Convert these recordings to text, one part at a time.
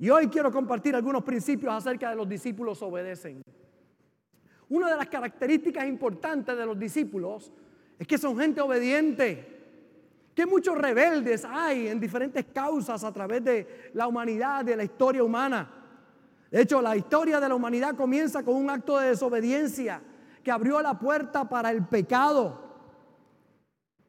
Y hoy quiero compartir algunos principios acerca de los discípulos obedecen. Una de las características importantes de los discípulos es que son gente obediente. Que muchos rebeldes hay en diferentes causas a través de la humanidad, de la historia humana. De hecho, la historia de la humanidad comienza con un acto de desobediencia que abrió la puerta para el pecado.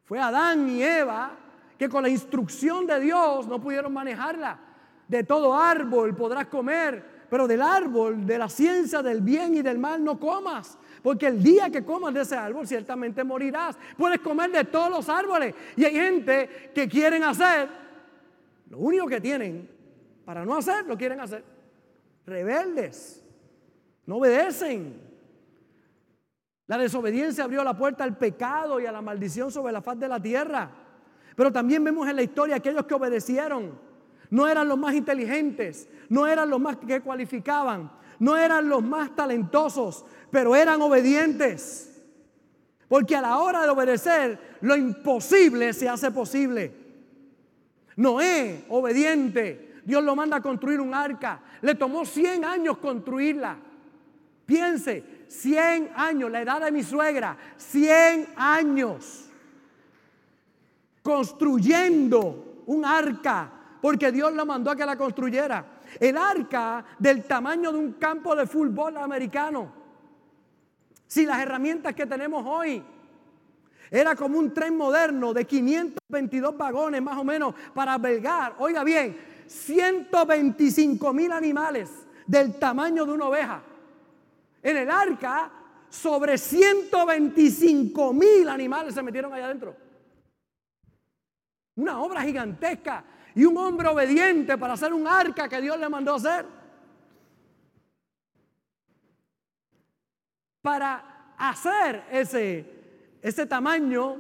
Fue Adán y Eva que con la instrucción de Dios no pudieron manejarla. De todo árbol podrás comer, pero del árbol de la ciencia del bien y del mal no comas. Porque el día que comas de ese árbol ciertamente morirás. Puedes comer de todos los árboles. Y hay gente que quieren hacer lo único que tienen para no hacer, lo quieren hacer. Rebeldes. No obedecen. La desobediencia abrió la puerta al pecado y a la maldición sobre la faz de la tierra. Pero también vemos en la historia aquellos que obedecieron. No eran los más inteligentes, no eran los más que cualificaban, no eran los más talentosos, pero eran obedientes. Porque a la hora de obedecer, lo imposible se hace posible. Noé, obediente, Dios lo manda a construir un arca. Le tomó 100 años construirla. Piense, 100 años, la edad de mi suegra, 100 años construyendo un arca, porque Dios la mandó a que la construyera. El arca del tamaño de un campo de fútbol americano. Si las herramientas que tenemos hoy era como un tren moderno de 522 vagones más o menos para albergar, oiga bien, 125 mil animales del tamaño de una oveja. En el arca, sobre 125 mil animales se metieron allá adentro. Una obra gigantesca y un hombre obediente para hacer un arca que Dios le mandó hacer. Para hacer ese, ese tamaño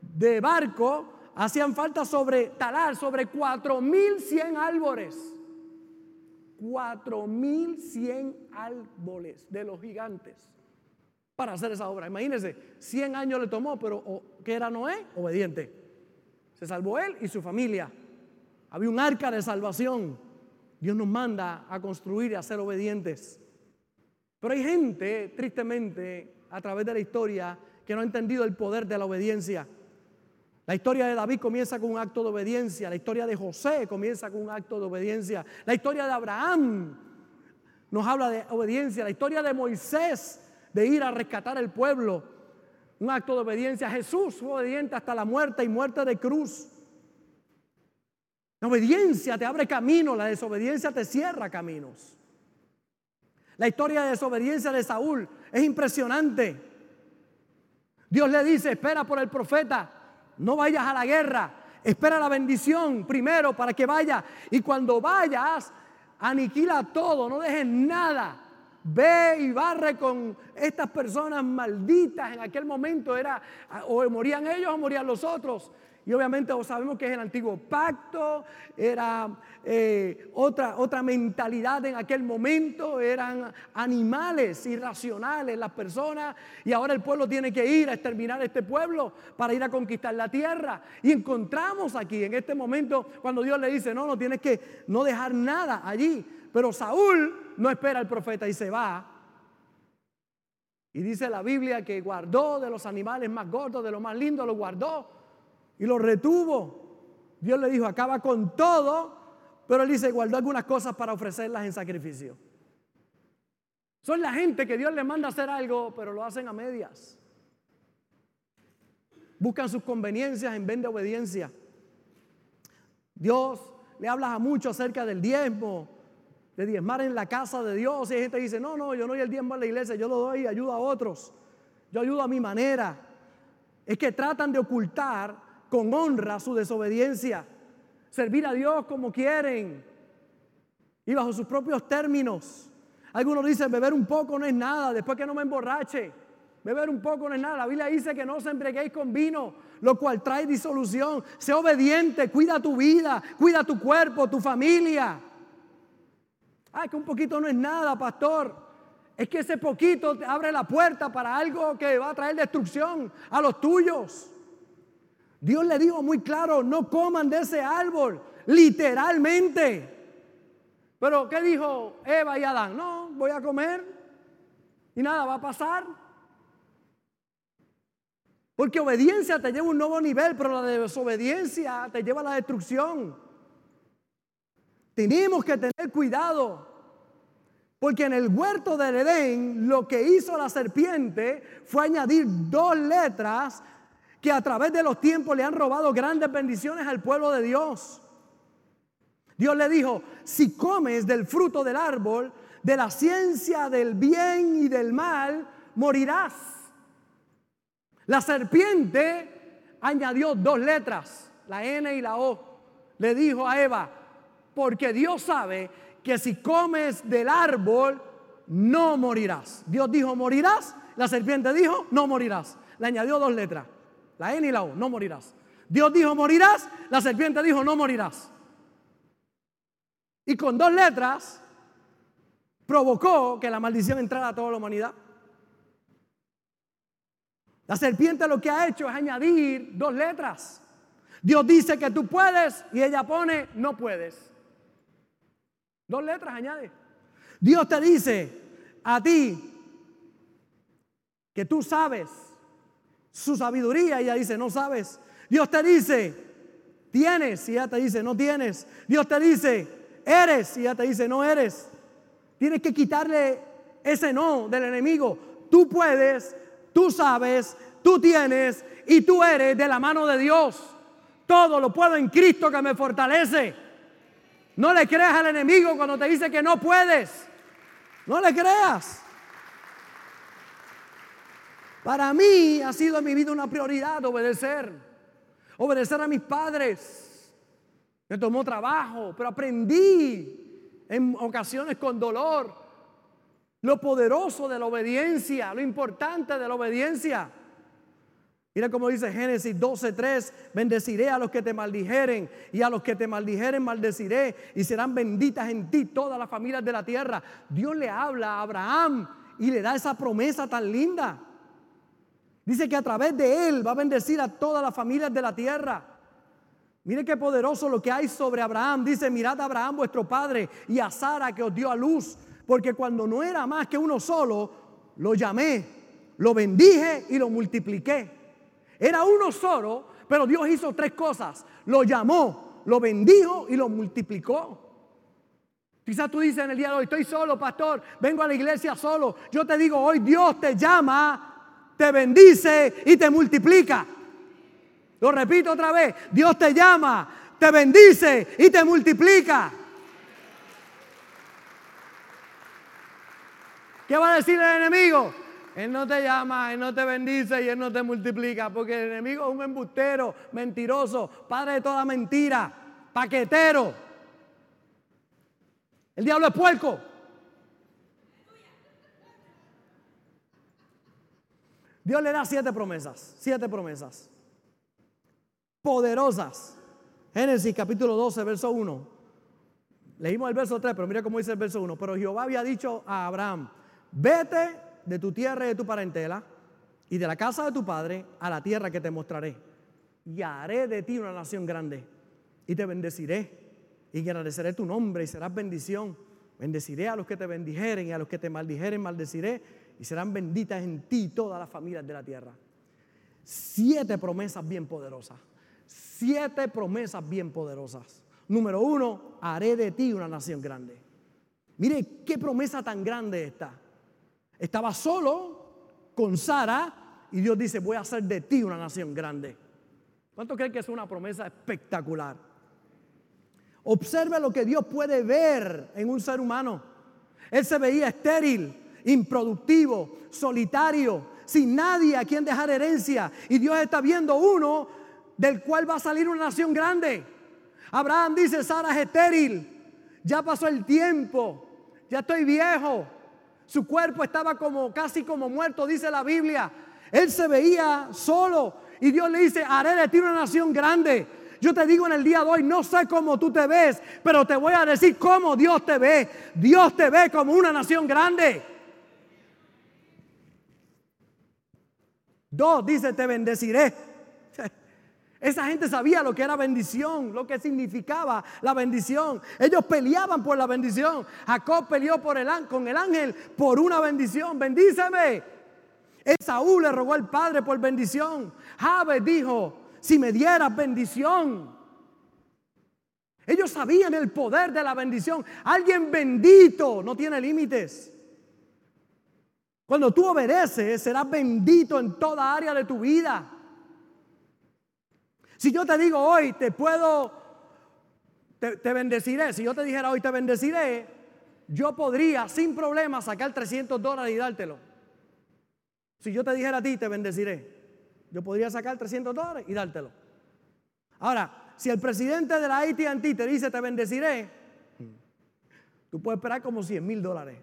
de barco, hacían falta sobre talar sobre 4100 árboles. 4100 árboles de los gigantes para hacer esa obra. Imagínense, 100 años le tomó, pero ¿qué era Noé? Obediente. Se salvó él y su familia. Había un arca de salvación. Dios nos manda a construir y a ser obedientes. Pero hay gente, tristemente, a través de la historia, que no ha entendido el poder de la obediencia. La historia de David comienza con un acto de obediencia, la historia de José comienza con un acto de obediencia, la historia de Abraham nos habla de obediencia, la historia de Moisés de ir a rescatar el pueblo, un acto de obediencia. Jesús fue obediente hasta la muerte y muerte de cruz. La obediencia te abre camino, la desobediencia te cierra caminos. La historia de desobediencia de Saúl es impresionante. Dios le dice, espera por el profeta. No vayas a la guerra. Espera la bendición primero para que vaya. Y cuando vayas, aniquila todo, no dejes nada. Ve y barre con estas personas malditas. En aquel momento era o morían ellos o morían los otros. Y obviamente sabemos que es el antiguo pacto, era eh, otra, otra mentalidad en aquel momento, eran animales irracionales las personas y ahora el pueblo tiene que ir a exterminar este pueblo para ir a conquistar la tierra. Y encontramos aquí en este momento cuando Dios le dice, no, no tienes que no dejar nada allí. Pero Saúl no espera al profeta y se va. Y dice la Biblia que guardó de los animales más gordos, de lo más lindo, lo guardó y lo retuvo. Dios le dijo, acaba con todo, pero él dice, guardó algunas cosas para ofrecerlas en sacrificio. Son la gente que Dios le manda hacer algo, pero lo hacen a medias. Buscan sus conveniencias en vez de obediencia. Dios le habla a muchos acerca del diezmo, de diezmar en la casa de Dios. Y hay gente que dice, no, no, yo no doy el diezmo a la iglesia, yo lo doy y ayudo a otros. Yo ayudo a mi manera. Es que tratan de ocultar con honra su desobediencia, servir a Dios como quieren y bajo sus propios términos. Algunos dicen, beber un poco no es nada, después que no me emborrache. Beber un poco no es nada. La Biblia dice que no os embriaguéis con vino, lo cual trae disolución. Sé obediente, cuida tu vida, cuida tu cuerpo, tu familia. Ay, que un poquito no es nada, pastor. Es que ese poquito te abre la puerta para algo que va a traer destrucción a los tuyos. Dios le dijo muy claro, no coman de ese árbol, literalmente. Pero ¿qué dijo Eva y Adán? No, voy a comer y nada va a pasar. Porque obediencia te lleva a un nuevo nivel, pero la desobediencia te lleva a la destrucción. Tenemos que tener cuidado. Porque en el huerto del Edén lo que hizo la serpiente fue añadir dos letras que a través de los tiempos le han robado grandes bendiciones al pueblo de Dios. Dios le dijo, si comes del fruto del árbol, de la ciencia del bien y del mal, morirás. La serpiente añadió dos letras, la N y la O. Le dijo a Eva, porque Dios sabe que si comes del árbol, no morirás. Dios dijo, morirás. La serpiente dijo, no morirás. Le añadió dos letras, la N y la O, no morirás. Dios dijo, morirás. La serpiente dijo, no morirás. Y con dos letras provocó que la maldición entrara a toda la humanidad. La serpiente lo que ha hecho es añadir dos letras. Dios dice que tú puedes y ella pone no puedes. Dos letras añade. Dios te dice a ti que tú sabes su sabiduría y ella dice no sabes. Dios te dice tienes y ella te dice no tienes. Dios te dice eres y ella te dice, no eres. Tienes que quitarle ese no del enemigo. Tú puedes, tú sabes, tú tienes y tú eres de la mano de Dios. Todo lo puedo en Cristo que me fortalece. No le creas al enemigo cuando te dice que no puedes. No le creas. Para mí ha sido en mi vida una prioridad obedecer. Obedecer a mis padres. Me tomó trabajo, pero aprendí en ocasiones con dolor lo poderoso de la obediencia, lo importante de la obediencia. Mira cómo dice Génesis 12:3, bendeciré a los que te maldijeren y a los que te maldijeren maldeciré y serán benditas en ti todas las familias de la tierra. Dios le habla a Abraham y le da esa promesa tan linda. Dice que a través de él va a bendecir a todas las familias de la tierra. Mire qué poderoso lo que hay sobre Abraham. Dice, mirad a Abraham vuestro padre y a Sara que os dio a luz. Porque cuando no era más que uno solo, lo llamé, lo bendije y lo multipliqué. Era uno solo, pero Dios hizo tres cosas. Lo llamó, lo bendijo y lo multiplicó. Quizás tú dices en el día de hoy, estoy solo, pastor, vengo a la iglesia solo. Yo te digo, hoy Dios te llama, te bendice y te multiplica. Lo repito otra vez, Dios te llama, te bendice y te multiplica. ¿Qué va a decir el enemigo? Él no te llama, Él no te bendice y Él no te multiplica, porque el enemigo es un embustero, mentiroso, padre de toda mentira, paquetero. El diablo es puerco. Dios le da siete promesas, siete promesas poderosas. Génesis capítulo 12, verso 1. Leímos el verso 3, pero mira cómo dice el verso 1. Pero Jehová había dicho a Abraham, vete de tu tierra y de tu parentela y de la casa de tu padre a la tierra que te mostraré. Y haré de ti una nación grande y te bendeciré y agradeceré tu nombre y serás bendición. Bendeciré a los que te bendijeren y a los que te maldijeren maldeciré y serán benditas en ti todas las familias de la tierra. Siete promesas bien poderosas siete promesas bien poderosas. Número uno, haré de ti una nación grande. Mire qué promesa tan grande está. Estaba solo con Sara y Dios dice, voy a hacer de ti una nación grande. ¿Cuánto creen que es una promesa espectacular? Observe lo que Dios puede ver en un ser humano. Él se veía estéril, improductivo, solitario, sin nadie a quien dejar herencia. Y Dios está viendo uno del cual va a salir una nación grande. Abraham dice, Sara es estéril, ya pasó el tiempo, ya estoy viejo. Su cuerpo estaba como casi como muerto, dice la Biblia. Él se veía solo y Dios le dice, haré de ti una nación grande. Yo te digo en el día de hoy, no sé cómo tú te ves, pero te voy a decir cómo Dios te ve. Dios te ve como una nación grande. Dos, dice, te bendeciré. Esa gente sabía lo que era bendición, lo que significaba la bendición. Ellos peleaban por la bendición. Jacob peleó por el, con el ángel por una bendición. Bendíceme. Esaú le rogó al padre por bendición. Jabez dijo, si me dieras bendición. Ellos sabían el poder de la bendición. Alguien bendito no tiene límites. Cuando tú obedeces, serás bendito en toda área de tu vida. Si yo te digo hoy, te puedo, te, bendeciré. Si yo te dijera hoy, te bendeciré, yo podría sin problema sacar 300 dólares y dártelo. Si yo te dijera a ti, te bendeciré, yo podría sacar 300 dólares y dártelo. Ahora, si el presidente de la AT&T te dice, te bendeciré, tú puedes esperar como 100 mil dólares.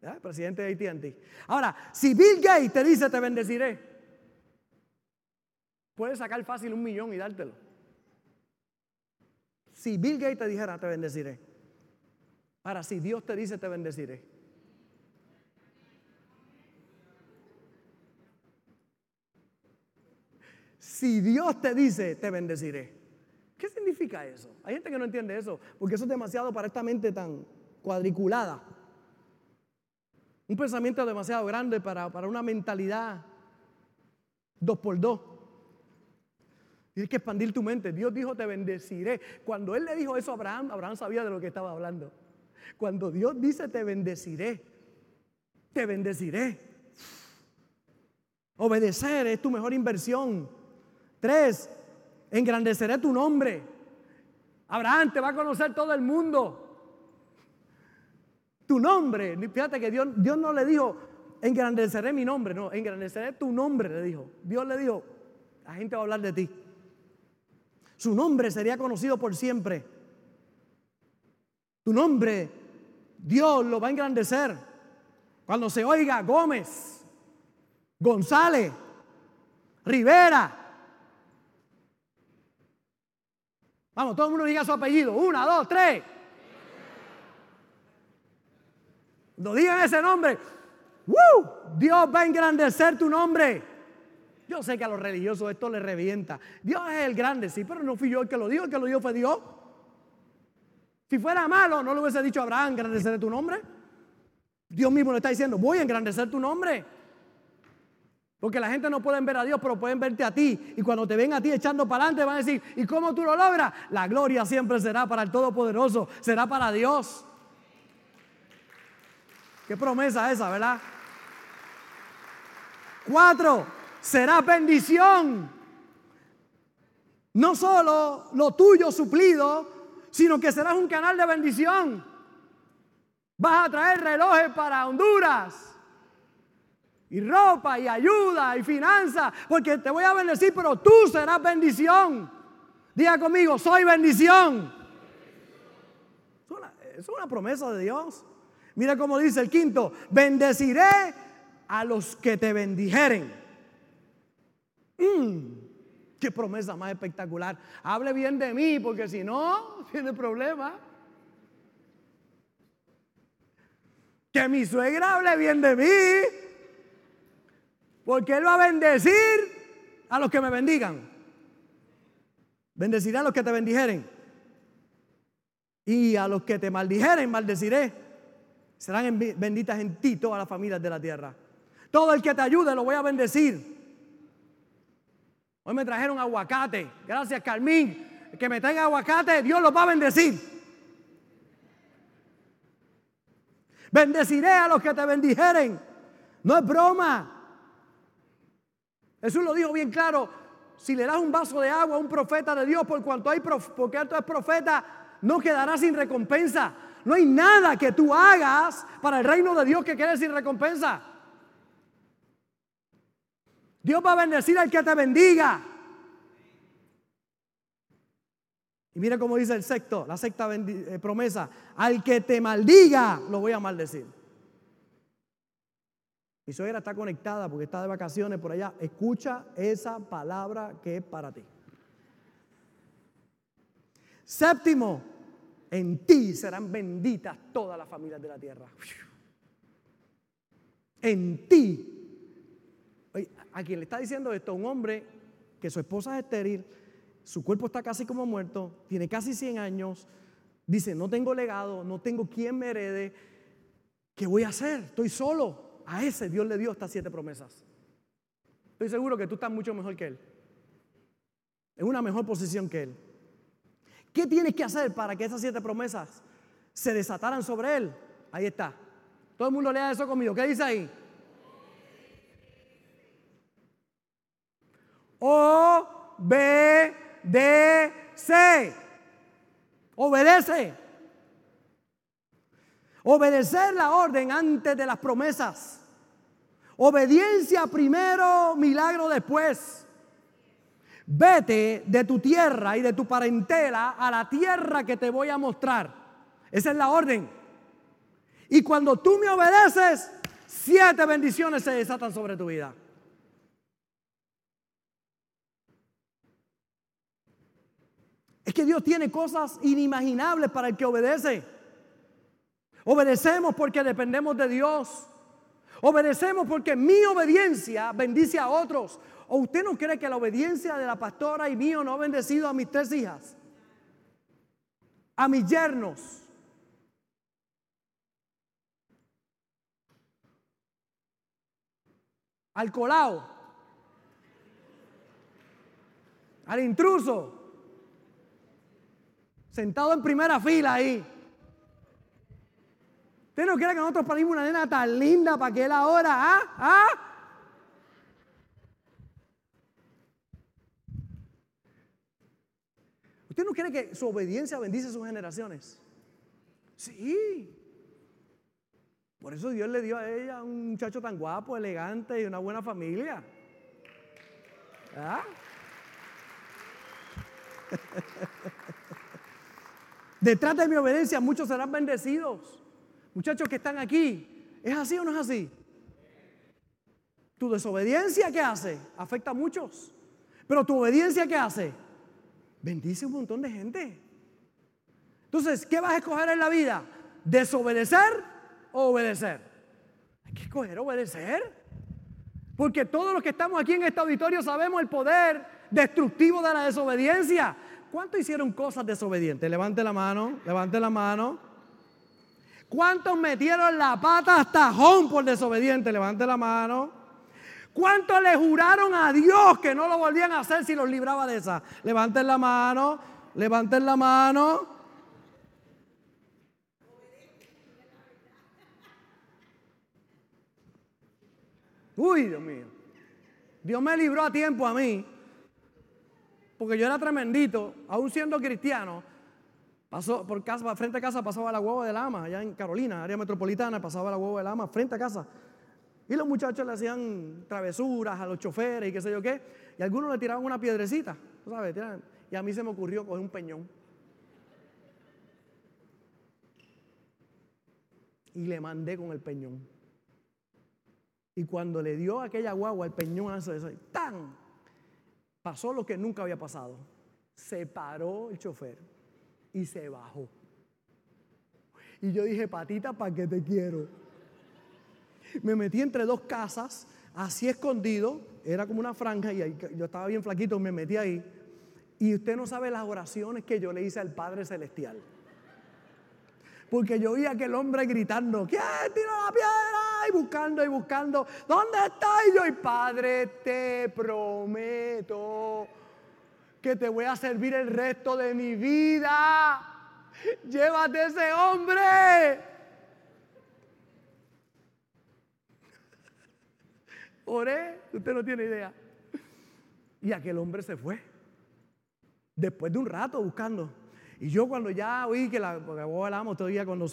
El presidente de AT&T. Ahora, si Bill Gates te dice, te bendeciré, Puedes sacar fácil un millón y dártelo. Si Bill Gates te dijera, te bendeciré. Ahora, si Dios te dice, te bendeciré. Si Dios te dice, te bendeciré. ¿Qué significa eso? Hay gente que no entiende eso, porque eso es demasiado para esta mente tan cuadriculada. Un pensamiento demasiado grande para, para una mentalidad dos por dos. Tienes que expandir tu mente. Dios dijo, te bendeciré. Cuando Él le dijo eso a Abraham, Abraham sabía de lo que estaba hablando. Cuando Dios dice, te bendeciré, te bendeciré. Obedecer es tu mejor inversión. Tres, engrandeceré tu nombre. Abraham te va a conocer todo el mundo. Tu nombre, fíjate que Dios, Dios no le dijo, engrandeceré mi nombre, no, engrandeceré tu nombre, le dijo. Dios le dijo, la gente va a hablar de ti. Su nombre sería conocido por siempre. Tu nombre, Dios lo va a engrandecer. Cuando se oiga Gómez, González, Rivera. Vamos, todo el mundo diga su apellido. Una, dos, tres. Cuando digan ese nombre, Dios va a engrandecer tu nombre. Yo sé que a los religiosos esto les revienta. Dios es el grande, sí, pero no fui yo el que lo dijo, el que lo dijo fue Dios. Si fuera malo, no le hubiese dicho a Abraham, engrandeceré tu nombre. Dios mismo le está diciendo, voy a engrandecer tu nombre. Porque la gente no puede ver a Dios, pero pueden verte a ti. Y cuando te ven a ti echando para adelante, van a decir, ¿y cómo tú lo logras? La gloria siempre será para el Todopoderoso, será para Dios. Qué promesa esa, ¿verdad? Cuatro, será bendición. No solo lo tuyo suplido, sino que serás un canal de bendición. Vas a traer relojes para Honduras. Y ropa y ayuda y finanzas. Porque te voy a bendecir, pero tú serás bendición. Diga conmigo, soy bendición. Es una, promesa de Dios. Mira cómo dice el quinto, bendeciré a los que te bendijeren. Mm, qué promesa más espectacular. Hable bien de mí, porque si no, tiene problema. Que mi suegra hable bien de mí, porque Él va a bendecir a los que me bendigan. Bendeciré a los que te bendijeren. Y a los que te maldijeren, maldeciré. Serán benditas en ti todas las familias de la tierra. Todo el que te ayude lo voy a bendecir. Hoy me trajeron aguacate. Gracias, Carmín. Que me traiga aguacate, Dios los va a bendecir. Bendeciré a los que te bendijeren. No es broma. Jesús lo dijo bien claro. Si le das un vaso de agua a un profeta de Dios, por cuanto hay porque es profeta, no quedará sin recompensa. No hay nada que tú hagas para el reino de Dios que quede sin recompensa. Dios va a bendecir al que te bendiga. Y mira cómo dice el sexto, la sexta eh, promesa, al que te maldiga, lo voy a maldecir. Mi suegra está conectada porque está de vacaciones por allá. Escucha esa palabra que es para ti. Séptimo, en ti serán benditas todas las familias de la tierra. En ti a quien le está diciendo esto, un hombre que su esposa es estéril su cuerpo está casi como muerto, tiene casi 100 años, dice, no tengo legado, no tengo quien me herede, ¿qué voy a hacer? Estoy solo. A ese Dios le dio estas siete promesas. Estoy seguro que tú estás mucho mejor que Él. En una mejor posición que Él. ¿Qué tienes que hacer para que esas siete promesas se desataran sobre Él? Ahí está. Todo el mundo lea eso conmigo. ¿Qué dice ahí? O, B, D, C. Obedece. Obedecer la orden antes de las promesas. Obediencia primero, milagro después. Vete de tu tierra y de tu parentela a la tierra que te voy a mostrar. Esa es la orden. Y cuando tú me obedeces, siete bendiciones se desatan sobre tu vida. Que Dios tiene cosas inimaginables para el que obedece. Obedecemos porque dependemos de Dios. Obedecemos porque mi obediencia bendice a otros. ¿O usted no cree que la obediencia de la pastora y mío no ha bendecido a mis tres hijas? A mis yernos. Al colao. Al intruso sentado en primera fila ahí. ¿Usted no quiere que nosotros parimos una nena tan linda para que él ahora, ah, ah? ¿Usted no quiere que su obediencia bendice a sus generaciones? Sí. Por eso Dios le dio a ella un muchacho tan guapo, elegante y una buena familia. ¿Ah? Detrás de mi obediencia muchos serán bendecidos. Muchachos que están aquí, ¿es así o no es así? Tu desobediencia, ¿qué hace? Afecta a muchos. Pero tu obediencia, ¿qué hace? Bendice un montón de gente. Entonces, ¿qué vas a escoger en la vida? ¿Desobedecer o obedecer? Hay que escoger obedecer. Porque todos los que estamos aquí en este auditorio sabemos el poder destructivo de la desobediencia. ¿Cuántos hicieron cosas desobedientes? Levante la mano, levante la mano. ¿Cuántos metieron la pata hasta home por desobediente? Levante la mano. ¿Cuántos le juraron a Dios que no lo volvían a hacer si los libraba de esa? Levanten la mano, levanten la mano. Uy, Dios mío. Dios me libró a tiempo a mí porque yo era tremendito, aún siendo cristiano. Pasó por casa, frente a casa pasaba la huevo de lama, allá en Carolina, área metropolitana, pasaba la huevo de lama frente a casa. Y los muchachos le hacían travesuras a los choferes y qué sé yo qué. Y algunos le tiraban una piedrecita, ¿sabes? Y a mí se me ocurrió coger un peñón. Y le mandé con el peñón. Y cuando le dio aquella guagua, el peñón hace eso, ¡tan! Pasó lo que nunca había pasado. Se paró el chofer y se bajó. Y yo dije, patita, ¿para qué te quiero? Me metí entre dos casas, así escondido, era como una franja y yo estaba bien flaquito, me metí ahí. Y usted no sabe las oraciones que yo le hice al Padre Celestial. Porque yo oía aquel hombre gritando, ¿quién tiró la piedra? Y buscando y buscando, ¿dónde está? Y yo, y Padre, te prometo que te voy a servir el resto de mi vida. Llévate ese hombre. Oré, usted no tiene idea. Y aquel hombre se fue. Después de un rato buscando. Y yo cuando ya oí que la, porque vos hablamos todo el día cuando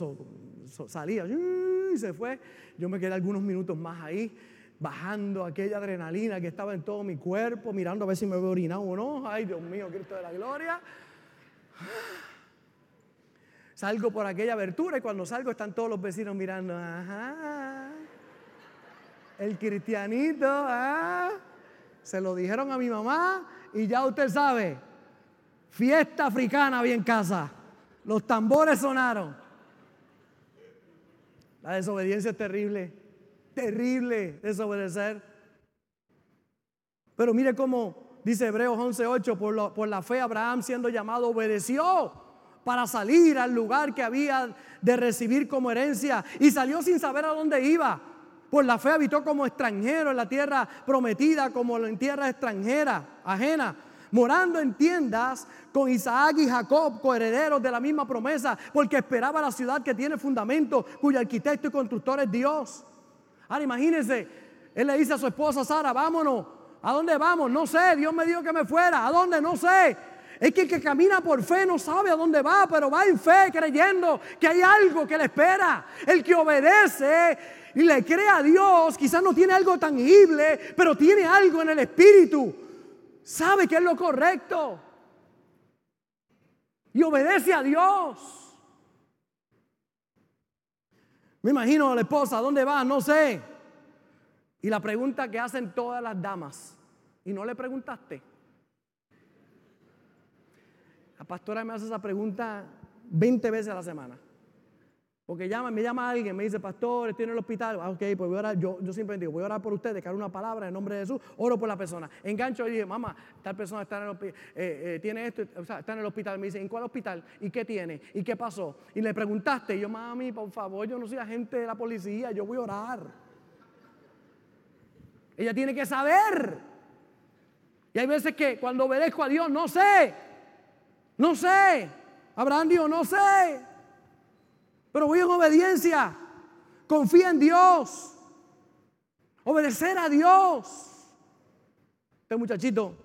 salía, y se fue, yo me quedé algunos minutos más ahí, bajando aquella adrenalina que estaba en todo mi cuerpo, mirando a ver si me había orinado o no. Ay, Dios mío, Cristo de la gloria. Salgo por aquella abertura y cuando salgo están todos los vecinos mirando, ajá, el cristianito, ah, se lo dijeron a mi mamá y ya usted sabe, Fiesta africana había en casa. Los tambores sonaron. La desobediencia es terrible. Terrible desobedecer. Pero mire cómo dice Hebreos 11:8, por, por la fe Abraham siendo llamado obedeció para salir al lugar que había de recibir como herencia y salió sin saber a dónde iba. Por la fe habitó como extranjero en la tierra prometida, como en tierra extranjera, ajena, morando en tiendas con Isaac y Jacob, coherederos de la misma promesa, porque esperaba la ciudad que tiene fundamento, cuyo arquitecto y constructor es Dios. Ahora imagínense, él le dice a su esposa Sara, vámonos, ¿a dónde vamos? No sé, Dios me dijo que me fuera, ¿a dónde? No sé. Es que el que camina por fe no sabe a dónde va, pero va en fe creyendo que hay algo que le espera. El que obedece y le cree a Dios, quizás no tiene algo tangible, pero tiene algo en el espíritu. Sabe que es lo correcto. Y obedece a Dios. Me imagino a la esposa, ¿dónde va? No sé. Y la pregunta que hacen todas las damas, ¿y no le preguntaste? La pastora me hace esa pregunta 20 veces a la semana. Porque llama, me llama alguien, me dice, pastor, estoy en el hospital. Ah, ok, pues voy a orar. Yo, yo siempre digo, voy a orar por ustedes, que una palabra en nombre de Jesús, oro por la persona. Engancho y dije, mamá, tal persona está en el eh, eh, tiene esto, o sea, está en el hospital. Me dice, ¿en cuál hospital? ¿Y qué tiene? ¿Y qué pasó? Y le preguntaste, y yo, mami, por favor, yo no soy agente de la policía, yo voy a orar. Ella tiene que saber. Y hay veces que cuando obedezco a Dios, no sé. No sé. Abraham dijo, no sé. Pero voy en obediencia. Confía en Dios. Obedecer a Dios. Este muchachito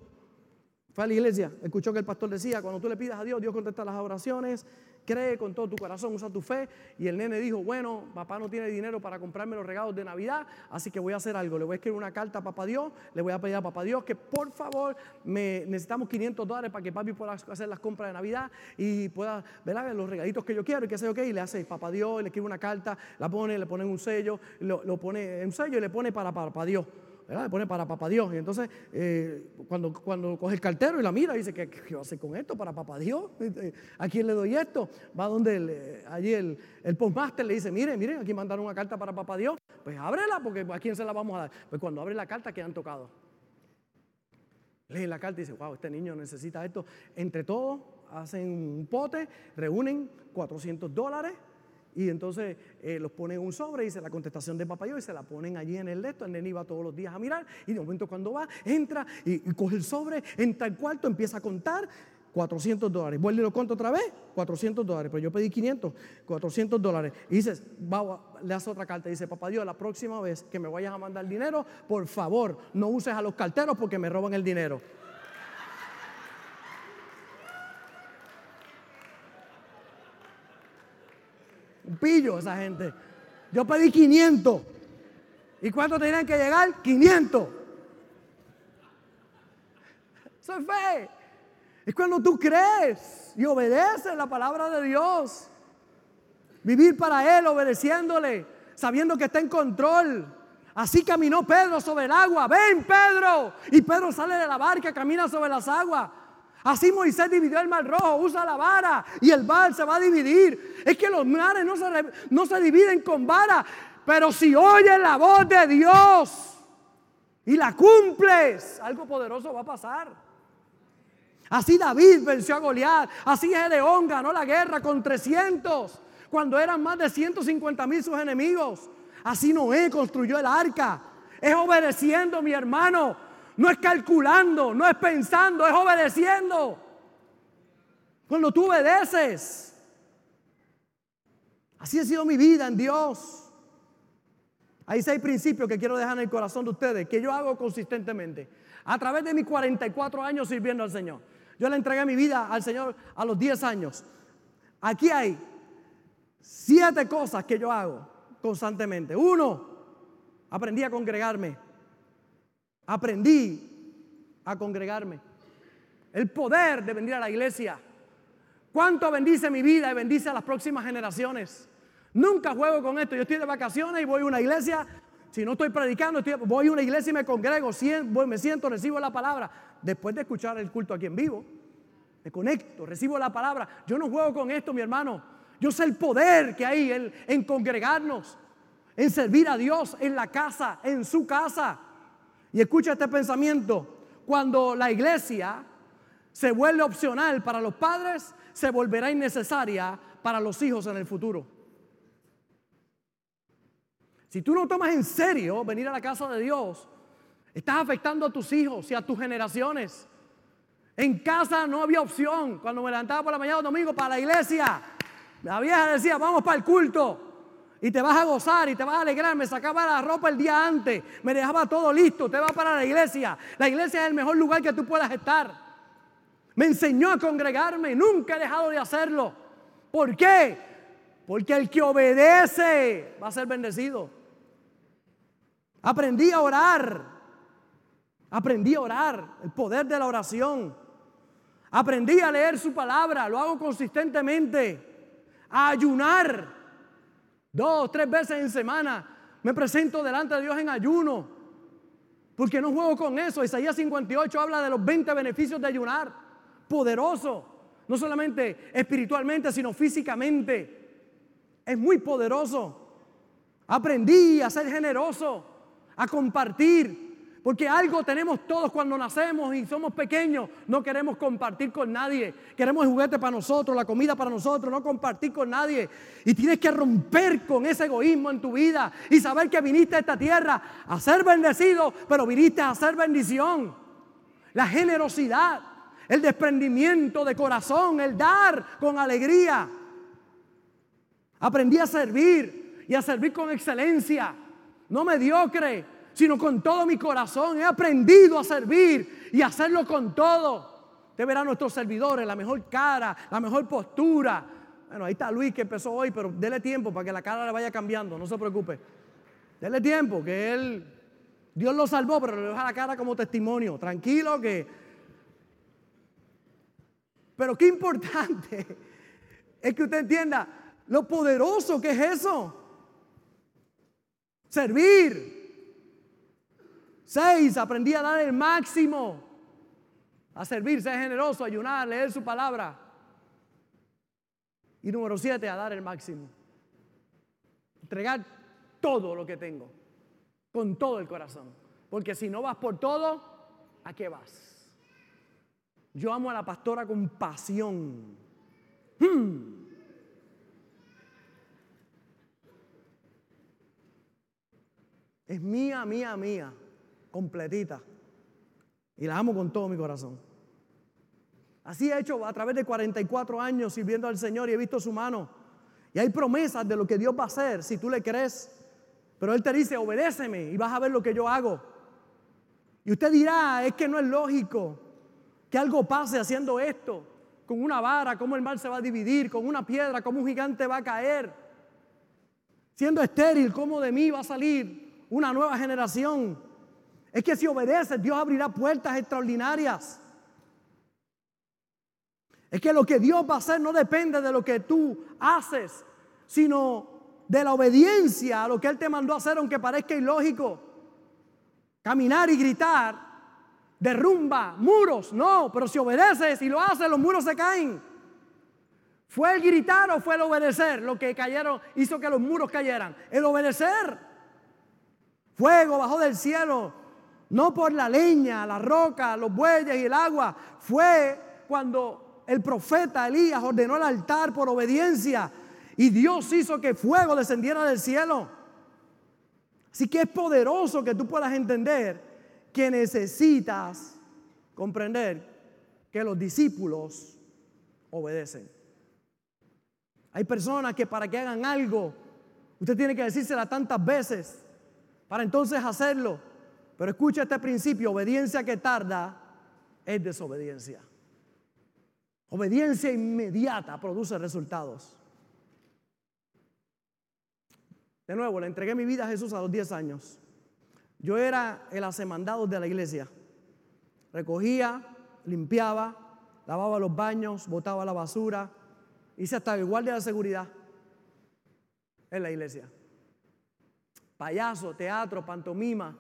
fue a la iglesia, escuchó que el pastor decía, cuando tú le pidas a Dios, Dios contesta las oraciones cree con todo tu corazón, usa tu fe. Y el nene dijo, bueno, papá no tiene dinero para comprarme los regalos de Navidad, así que voy a hacer algo. Le voy a escribir una carta a papá Dios, le voy a pedir a papá Dios que por favor me, necesitamos 500 dólares para que papi pueda hacer las compras de Navidad y pueda ver los regalitos que yo quiero y que sea ok. Y le hace papá Dios, le escribe una carta, la pone, le pone un sello, lo, lo pone en un sello y le pone para papá Dios. Le pone para papá Dios. Y entonces, eh, cuando, cuando coge el cartero y la mira, dice, ¿qué, ¿qué, va a hacer con esto para papá Dios? ¿A quién le doy esto? Va donde eh, allí el, el postmaster le dice, mire, mire, aquí mandaron una carta para papá Dios. Pues ábrela, porque ¿a quién se la vamos a dar? Pues cuando abre la carta quedan tocados. Lee la carta y dice, wow, este niño necesita esto. Entre todos, hacen un pote, reúnen 400 dólares y entonces eh, los ponen en un sobre, y dice la contestación de papá y se la ponen allí en el leto. El nene iba todos los días a mirar y de momento cuando va, entra y, coge el sobre, entra al cuarto, empieza a contar 400 dólares. Vuelve y lo cuento otra vez, 400 dólares. Pero yo pedí 500, 400 dólares. Y dices, le hace otra carta. Dice, papá Dios, la próxima vez que me vayas a mandar dinero, por favor, no uses a los carteros porque me roban el dinero. Pillo esa gente. Yo pedí 500. ¿Y cuánto tenían que llegar? 500. Eso es fe. Es cuando tú crees y obedeces la palabra de Dios. Vivir para Él, obedeciéndole, sabiendo que está en control. Así caminó Pedro sobre el agua. Ven, Pedro. Y Pedro sale de la barca, camina sobre las aguas. Así Moisés dividió el mar rojo, usa la vara y el mar se va a dividir. Es que los mares no se, no se dividen con vara, pero si oyes la voz de Dios y la cumples, algo poderoso va a pasar. Así David venció a Goliat, así Gedeón ganó la guerra con 300, cuando eran más de 150 mil sus enemigos. Así Noé construyó el arca. Es obedeciendo, mi hermano, no es calculando, no es pensando, es obedeciendo. Cuando tú obedeces. Así ha sido mi vida en Dios. Hay seis principios que quiero dejar en el corazón de ustedes, que yo hago consistentemente. A través de mis 44 años sirviendo al Señor. Yo le entregué mi vida al Señor a los 10 años. Aquí hay siete cosas que yo hago constantemente. Uno, aprendí a congregarme aprendí a congregarme. El poder de venir a la iglesia. ¿Cuánto bendice mi vida y bendice a las próximas generaciones? Nunca juego con esto. Yo estoy de vacaciones y voy a una iglesia. Si no estoy predicando, voy a una iglesia y me congrego. Me siento, recibo la palabra. Después de escuchar el culto aquí en vivo, me conecto, recibo la palabra. Yo no juego con esto, mi hermano. Yo sé el poder que hay en, en congregarnos, en servir a Dios en la casa, en su casa. Y escucha este pensamiento. cuando la iglesia se vuelve opcional para los padres, se volverá innecesaria para los hijos en el futuro. Si tú no tomas en serio venir a la casa de Dios, estás afectando a tus hijos y a tus generaciones. En casa no había opción. Cuando me levantaba por la mañana domingo para la iglesia, la vieja decía, vamos para el culto. Y te vas a gozar y te vas a alegrar. Me sacaba la ropa el día antes. Me dejaba todo listo. Te vas para la iglesia. La iglesia es el mejor lugar que tú puedas estar. Me enseñó a congregarme. Nunca he dejado de hacerlo. ¿Por qué? Porque el que obedece va a ser bendecido. Aprendí a orar. Aprendí a orar. El poder de la oración. Aprendí a leer su palabra. Lo hago consistentemente. A ayunar. Dos, tres veces en semana me presento delante de Dios en ayuno. Porque no juego con eso. Isaías 58 habla de los 20 beneficios de ayunar. Poderoso. No solamente espiritualmente, sino físicamente. Es muy poderoso. Aprendí a ser generoso, a compartir. Porque algo tenemos todos cuando nacemos y somos pequeños. No queremos compartir con nadie. Queremos el juguete para nosotros, la comida para nosotros, no compartir con nadie. Y tienes que romper con ese egoísmo en tu vida y saber que viniste a esta tierra a ser bendecido, pero viniste a hacer bendición. La generosidad, el desprendimiento de corazón, el dar con alegría. Aprendí a servir y a servir con excelencia, no mediocre sino con todo mi corazón. He aprendido a servir y hacerlo con todo. Usted verá nuestros servidores, la mejor cara, la mejor postura. Bueno, ahí está Luis que empezó hoy, pero dele tiempo para que la cara le vaya cambiando, no se preocupe. Dele tiempo, que él, Dios lo salvó, pero le deja la cara como testimonio. Tranquilo que... Pero qué importante es que usted entienda lo poderoso que es eso. Servir, Seis, aprendí a dar el máximo, a servir, ser generoso, ayunar, leer su palabra. Y número siete, a dar el máximo. Entregar todo lo que tengo, con todo el corazón. Porque si no vas por todo, ¿a qué vas? Yo amo a la pastora con pasión. Hmm. Es mía, mía, mía completita. Y la amo con todo mi corazón. Así he hecho a través de 44 años sirviendo al Señor y he visto su mano. Y hay promesas de lo que Dios va a hacer si tú le crees. Pero Él te dice, obedéceme y vas a ver lo que yo hago. Y usted dirá, es que no es lógico que algo pase haciendo esto. Con una vara, cómo el mar se va a dividir, con una piedra, cómo un gigante va a caer. Siendo estéril, cómo de mí va a salir una nueva generación. Es que si obedeces, Dios abrirá puertas extraordinarias. Es que lo que Dios va a hacer no depende de lo que tú haces, sino de la obediencia a lo que Él te mandó a hacer, aunque parezca ilógico. Caminar y gritar derrumba muros, no, pero si obedeces y lo haces, los muros se caen. ¿Fue el gritar o fue el obedecer lo que cayeron, hizo que los muros cayeran? El obedecer. Fuego bajó del cielo no por la leña, la roca, los bueyes y el agua. Fue cuando el profeta Elías ordenó el altar por obediencia y Dios hizo que fuego descendiera del cielo. Así que es poderoso que tú puedas entender que necesitas comprender que los discípulos obedecen. Hay personas que para que hagan algo, usted tiene que decírsela tantas veces para entonces hacerlo. Pero escucha este principio, obediencia que tarda es desobediencia. Obediencia inmediata produce resultados. De nuevo, le entregué mi vida a Jesús a los 10 años. Yo era el asemandado de la iglesia. Recogía, limpiaba, lavaba los baños, botaba la basura, hice hasta el guardia de seguridad en la iglesia. Payaso, teatro, pantomima,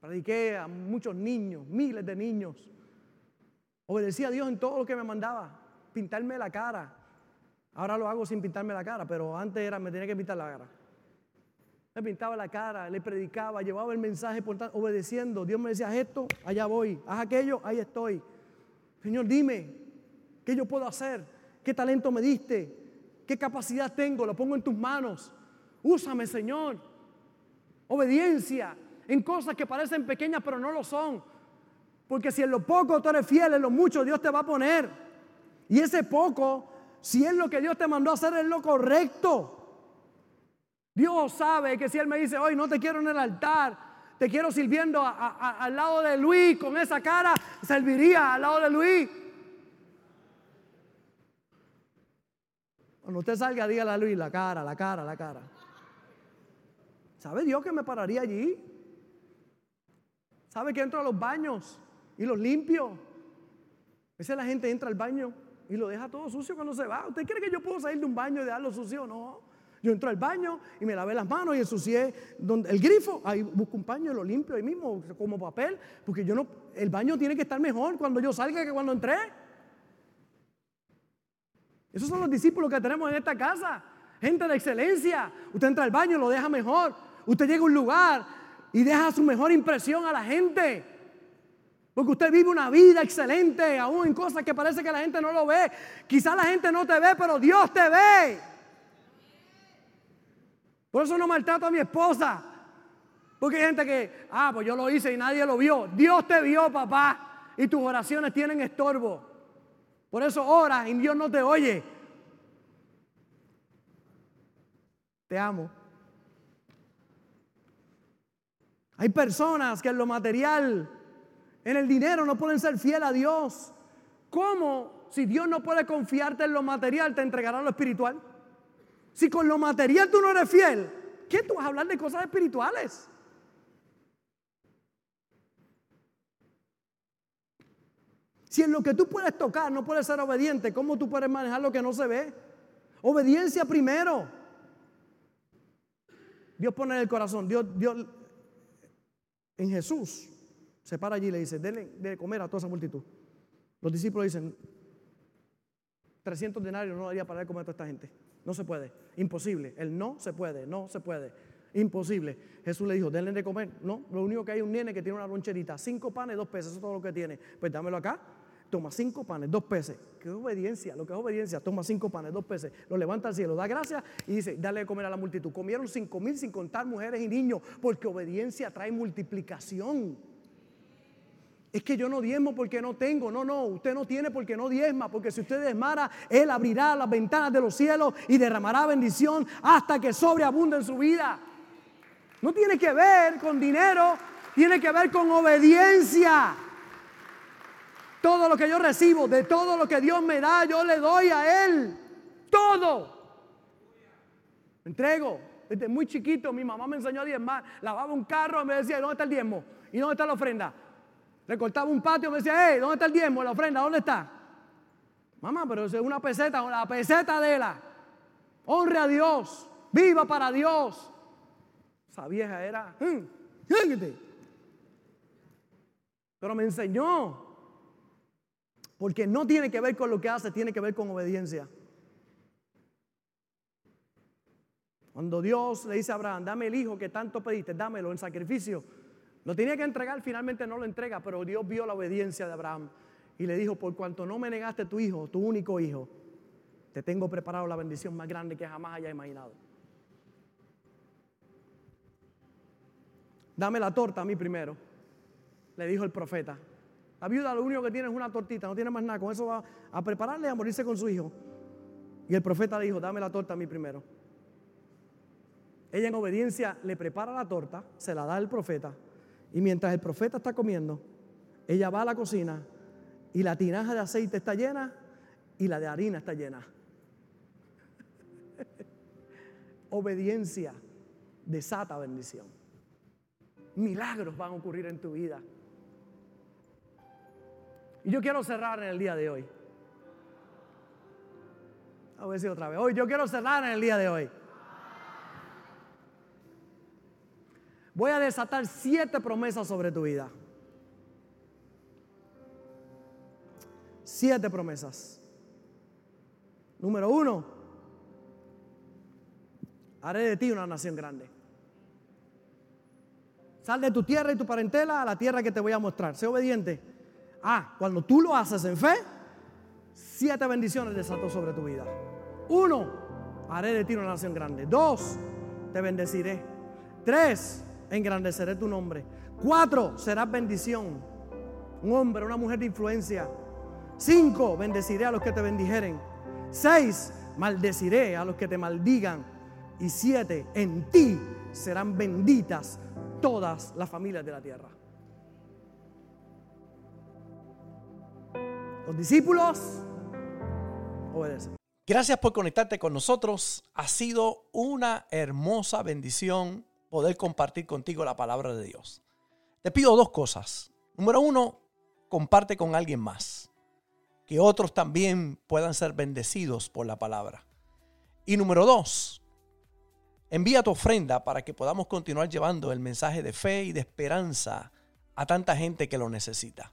Prediqué a muchos niños, miles de niños. Obedecí a Dios en todo lo que me mandaba. Pintarme la cara. Ahora lo hago sin pintarme la cara, pero antes era me tenía que pintar la cara. le pintaba la cara, le predicaba, llevaba el mensaje obedeciendo. Dios me decía, haz esto, allá voy, haz aquello, ahí estoy. Señor, dime, ¿qué yo puedo hacer? ¿Qué talento me diste? ¿Qué capacidad tengo? Lo pongo en tus manos. Úsame, Señor. Obediencia en cosas que parecen pequeñas pero no lo son. Porque si en lo poco tú eres fiel, en lo mucho Dios te va a poner. Y ese poco, si es lo que Dios te mandó a hacer, es lo correcto. Dios sabe que si Él me dice, hoy no te quiero en el altar, te quiero sirviendo al lado de Luis con esa cara, serviría al lado de Luis. Cuando usted salga, dígale a Luis la cara, la cara, la cara. ¿Sabe Dios que me pararía allí? ¿Sabe que entro a los baños y los limpio? A veces la gente entra al baño y lo deja todo sucio cuando se va. ¿Usted cree que yo puedo salir de un baño y dejarlo sucio? No. Yo entro al baño y me lavé las manos y ensucié donde, el grifo. Ahí busco un paño y lo limpio ahí mismo como papel. Porque yo no, el baño tiene que estar mejor cuando yo salga que cuando entré. Esos son los discípulos que tenemos en esta casa. Gente de excelencia. Usted entra al baño y lo deja mejor. Usted llega a un lugar y deja su mejor impresión a la gente. Porque usted vive una vida excelente, aún en cosas que parece que la gente no lo ve. Quizá la gente no te ve, pero Dios te ve. Por eso no maltrato a mi esposa. Porque hay gente que, ah, pues yo lo hice y nadie lo vio. Dios te vio, papá. Y tus oraciones tienen estorbo. Por eso oras y Dios no te oye. Te amo. Hay personas que en lo material, en el dinero, no pueden ser fiel a Dios. ¿Cómo? Si Dios no puede confiarte en lo material, te entregará lo espiritual. Si con lo material tú no eres fiel, ¿qué tú vas a hablar de cosas espirituales? Si en lo que tú puedes tocar no puedes ser obediente, ¿cómo tú puedes manejar lo que no se ve? Obediencia primero. Dios pone en el corazón, Dios, Dios en Jesús se para allí y le dice, denle de comer a toda esa multitud. Los discípulos dicen, 300 denarios no daría para comer a toda esta gente. No se puede. Imposible. El no se puede. No se puede. Imposible. Jesús le dijo, denle de comer. No, lo único que hay es un nene que tiene una loncherita. Cinco panes, dos peces. Eso es todo lo que tiene. Pues dámelo acá. Toma cinco panes, dos peces. ¿Qué obediencia? Lo que es obediencia. Toma cinco panes, dos peces. Lo levanta al cielo, da gracias y dice, dale de comer a la multitud. Comieron cinco mil sin contar mujeres y niños. Porque obediencia trae multiplicación. Es que yo no diezmo porque no tengo. No, no, usted no tiene porque no diezma. Porque si usted desmara, Él abrirá las ventanas de los cielos y derramará bendición hasta que sobreabunde en su vida. No tiene que ver con dinero, tiene que ver con obediencia. Todo lo que yo recibo, de todo lo que Dios me da, yo le doy a Él. Todo. Me entrego. Desde muy chiquito mi mamá me enseñó a diezmar. Lavaba un carro y me decía, ¿dónde está el diezmo? ¿Y dónde está la ofrenda? recortaba un patio y me decía, hey, ¿dónde está el diezmo, la ofrenda? ¿Dónde está? Mamá, pero es una peseta, la peseta de la. Honre a Dios, viva para Dios. Esa vieja era, hmm, pero me enseñó. Porque no tiene que ver con lo que hace, tiene que ver con obediencia. Cuando Dios le dice a Abraham, dame el hijo que tanto pediste, dámelo en sacrificio. Lo tenía que entregar, finalmente no lo entrega, pero Dios vio la obediencia de Abraham y le dijo, por cuanto no me negaste tu hijo, tu único hijo, te tengo preparado la bendición más grande que jamás haya imaginado. Dame la torta a mí primero, le dijo el profeta. La viuda lo único que tiene es una tortita, no tiene más nada, con eso va a prepararle a morirse con su hijo. Y el profeta le dijo, dame la torta a mí primero. Ella en obediencia le prepara la torta, se la da al profeta y mientras el profeta está comiendo, ella va a la cocina y la tinaja de aceite está llena y la de harina está llena. Obediencia desata bendición. Milagros van a ocurrir en tu vida. Y yo quiero cerrar en el día de hoy. A ver si otra vez. Hoy yo quiero cerrar en el día de hoy. voy a desatar siete promesas sobre tu vida. Siete promesas. Número uno, haré de ti una nación grande. Sal de tu tierra y tu parentela a la tierra que te voy a mostrar. Sé obediente. Ah, cuando tú lo haces en fe, siete bendiciones desato sobre tu vida. Uno, haré de ti una nación grande. Dos, te bendeciré. Tres, engrandeceré tu nombre. Cuatro, serás bendición. Un hombre, una mujer de influencia. Cinco, bendeciré a los que te bendijeren. Seis, maldeciré a los que te maldigan. Y siete, en ti serán benditas todas las familias de la tierra. Los discípulos obedecen. Gracias por conectarte con nosotros. Ha sido una hermosa bendición poder compartir contigo la palabra de Dios. Te pido dos cosas. Número uno, comparte con alguien más. Que otros también puedan ser bendecidos por la palabra. Y número dos, envía tu ofrenda para que podamos continuar llevando el mensaje de fe y de esperanza a tanta gente que lo necesita.